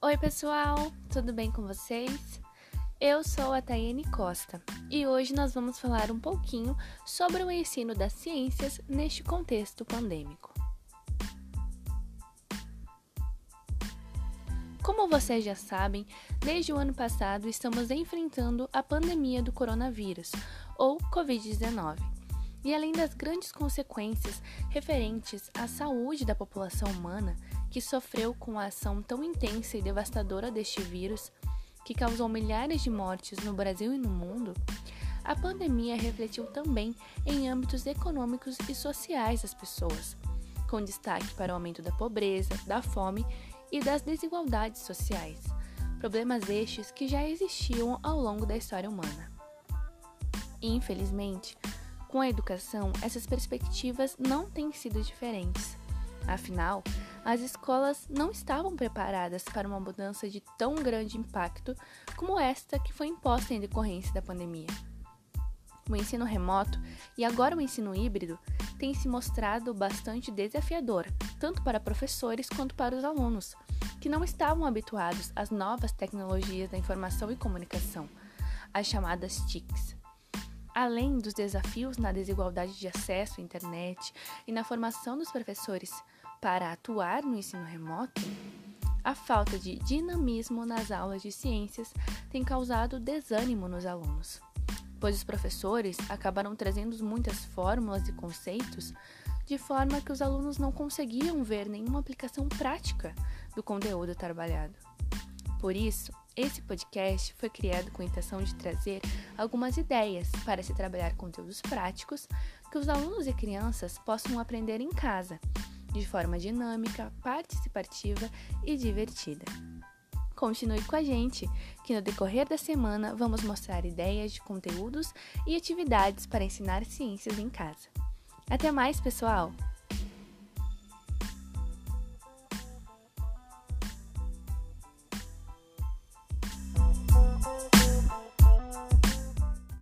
Oi, pessoal, tudo bem com vocês? Eu sou a Tayane Costa e hoje nós vamos falar um pouquinho sobre o ensino das ciências neste contexto pandêmico. Como vocês já sabem, desde o ano passado estamos enfrentando a pandemia do coronavírus, ou Covid-19. E além das grandes consequências referentes à saúde da população humana, que sofreu com a ação tão intensa e devastadora deste vírus, que causou milhares de mortes no Brasil e no mundo, a pandemia refletiu também em âmbitos econômicos e sociais das pessoas, com destaque para o aumento da pobreza, da fome e das desigualdades sociais, problemas estes que já existiam ao longo da história humana. Infelizmente, com a educação, essas perspectivas não têm sido diferentes. Afinal, as escolas não estavam preparadas para uma mudança de tão grande impacto como esta que foi imposta em decorrência da pandemia. O ensino remoto e agora o ensino híbrido tem se mostrado bastante desafiador, tanto para professores quanto para os alunos, que não estavam habituados às novas tecnologias da informação e comunicação, as chamadas TICs. Além dos desafios na desigualdade de acesso à internet e na formação dos professores para atuar no ensino remoto, a falta de dinamismo nas aulas de ciências tem causado desânimo nos alunos, pois os professores acabaram trazendo muitas fórmulas e conceitos de forma que os alunos não conseguiam ver nenhuma aplicação prática do conteúdo trabalhado. Por isso, esse podcast foi criado com a intenção de trazer algumas ideias para se trabalhar conteúdos práticos que os alunos e crianças possam aprender em casa de forma dinâmica, participativa e divertida. Continue com a gente, que no decorrer da semana vamos mostrar ideias de conteúdos e atividades para ensinar ciências em casa. Até mais, pessoal!